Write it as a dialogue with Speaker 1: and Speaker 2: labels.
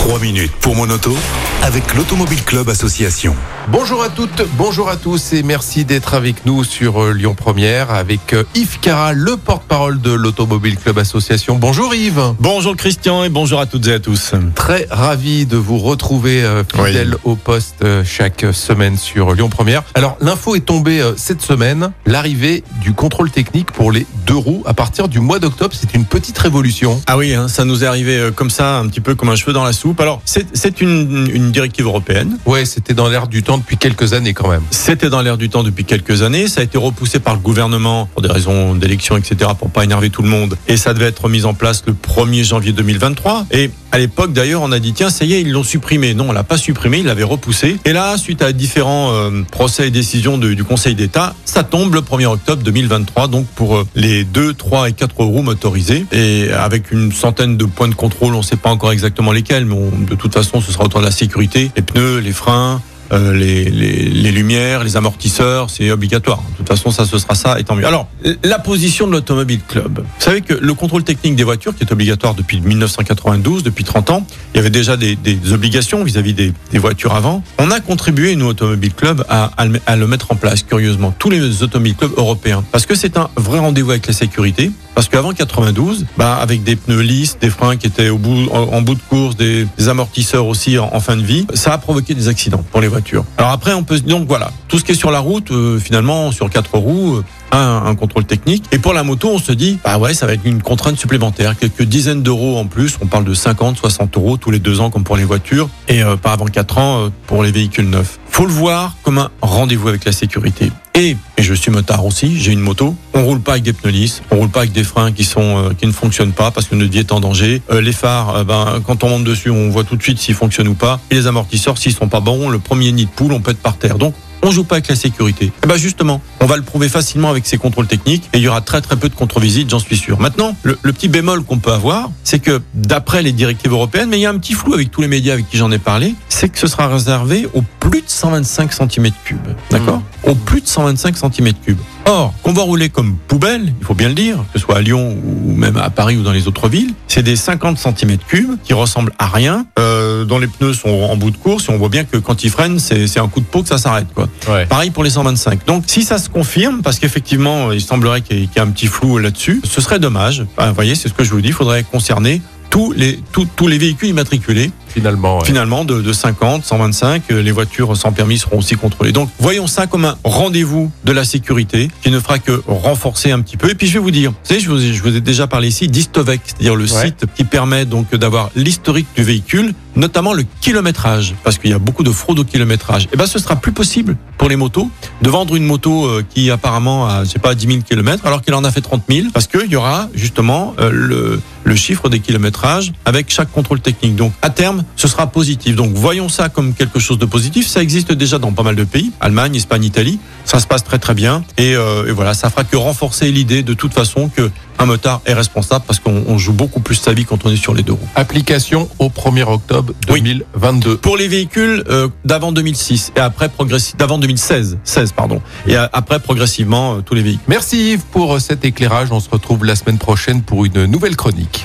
Speaker 1: 3 minutes pour mon auto avec l'Automobile Club Association.
Speaker 2: Bonjour à toutes, bonjour à tous et merci d'être avec nous sur euh, Lyon Première avec euh, Yves Cara, le porte-parole de l'Automobile Club Association. Bonjour Yves.
Speaker 3: Bonjour Christian et bonjour à toutes et à tous.
Speaker 2: Très ravi de vous retrouver euh, fidèle au poste chaque semaine sur Lyon Première. Alors l'info est tombée cette semaine, l'arrivée du contrôle technique pour les deux roues à partir du mois d'octobre, c'est une petite révolution.
Speaker 3: Ah oui, hein, ça nous est arrivé comme ça, un petit peu comme un cheveu dans la soupe. Alors, c'est c'est une, une directive européenne.
Speaker 2: Ouais, c'était dans l'air du temps depuis quelques années quand même.
Speaker 3: C'était dans l'air du temps depuis quelques années. Ça a été repoussé par le gouvernement pour des raisons d'élection, etc., pour pas énerver tout le monde. Et ça devait être mis en place le 1er janvier 2023. Et à l'époque, d'ailleurs, on a dit, tiens, ça y est, ils l'ont supprimé. Non, on l'a pas supprimé, ils l'avaient repoussé. Et là, suite à différents euh, procès et décisions du Conseil d'État, ça tombe le 1er octobre 2023, donc pour euh, les 2, 3 et 4 roues motorisées. Et avec une centaine de points de contrôle, on ne sait pas encore exactement lesquels, mais de toute façon, ce sera autour de la sécurité, les pneus, les freins, euh, les, les, les lumières, les amortisseurs, c'est obligatoire. De toute façon, ça, ce sera ça, et tant mieux. Alors, la position de l'Automobile Club. Vous savez que le contrôle technique des voitures, qui est obligatoire depuis 1992, depuis 30 ans, il y avait déjà des, des obligations vis-à-vis des, des voitures avant. On a contribué, nous, Automobile Club, à, à le- mettre en place, curieusement, tous les Automobile Club européens. Parce que c'est un vrai rendez-vous avec la sécurité. Parce qu'avant 92, bah, avec des pneus lisses, des freins qui étaient au bout, en, bout de course, des, amortisseurs aussi en fin de vie, ça a provoqué des accidents pour les voitures. Alors après, on peut donc voilà, tout ce qui est sur la route, euh, finalement, sur quatre roues, euh, un, contrôle technique. Et pour la moto, on se dit, bah ouais, ça va être une contrainte supplémentaire, quelques dizaines d'euros en plus. On parle de 50, 60 euros tous les deux ans comme pour les voitures, et euh, pas avant quatre ans pour les véhicules neufs. Faut le voir comme un rendez-vous avec la sécurité. Et, et je suis motard aussi, j'ai une moto. On roule pas avec des pneus lisses, on roule pas avec des freins qui euh, ne fonctionnent pas parce que notre vie est en danger. Euh, les phares, euh, ben quand on monte dessus, on voit tout de suite s'ils fonctionnent ou pas. Et les amortisseurs, s'ils sont pas bons, le premier nid de poule, on peut être par terre. Donc on joue pas avec la sécurité. Et ben justement, on va le prouver facilement avec ces contrôles techniques et il y aura très très peu de contre-visites, j'en suis sûr. Maintenant, le, le petit bémol qu'on peut avoir, c'est que d'après les directives européennes, mais il y a un petit flou avec tous les médias avec qui j'en ai parlé, c'est que ce sera réservé au plus de 125 cm3. D'accord? Au plus de 125 cm3. Or, qu'on va rouler comme poubelle, il faut bien le dire, que ce soit à Lyon ou même à Paris ou dans les autres villes, c'est des 50 cm3 qui ressemblent à rien, euh, dont les pneus sont en bout de course et on voit bien que quand ils freinent, c'est un coup de peau que ça s'arrête. quoi.
Speaker 2: Ouais.
Speaker 3: Pareil pour les 125. Donc, si ça se confirme, parce qu'effectivement, il semblerait qu'il y, ait- qu'il y ait un petit flou là-dessus, ce serait dommage. Enfin, vous voyez, c'est ce que je vous dis. Il faudrait concerner tous les, tous, tous les véhicules immatriculés,
Speaker 2: Finalement, ouais.
Speaker 3: finalement, de, de 50, 125. euh, Les voitures sans permis seront aussi contrôlées. Donc, voyons ça comme un rendez-vous de la sécurité qui ne fera que renforcer un petit peu. Et puis, je vais vous dire, vous savez, je vous, ai- je vous ai déjà parlé ici d'Istovec, c'est-à-dire le
Speaker 2: Ouais.
Speaker 3: site qui permet donc d'avoir l'historique du véhicule, notamment le kilométrage, parce qu'il y a beaucoup de fraude au kilométrage. Et ben, ce sera plus possible pour les motos de vendre une moto euh, qui apparemment a, je sais pas, 10 000 km, alors qu'il en a fait 30 000, parce qu'il y aura justement euh, le, le chiffre des kilométrages avec chaque contrôle technique. Donc, à terme, ce sera positif. Donc, voyons ça comme quelque chose de positif. Ça existe déjà dans pas mal de pays, Allemagne, Espagne, Italie. Ça se passe très très bien. Et, euh, et voilà, ça fera que renforcer l'idée de toute façon que un motard est responsable parce qu'on on joue beaucoup plus sa vie quand on est sur les deux roues.
Speaker 2: Application au 1er octobre
Speaker 3: Oui.
Speaker 2: 2022.
Speaker 3: Pour les véhicules euh, d'avant 2006 et après progressivement d'avant 2016, 16 pardon, et après progressivement euh, tous les véhicules.
Speaker 2: Merci Yves pour euh, cet éclairage. On se retrouve la semaine prochaine pour une nouvelle chronique.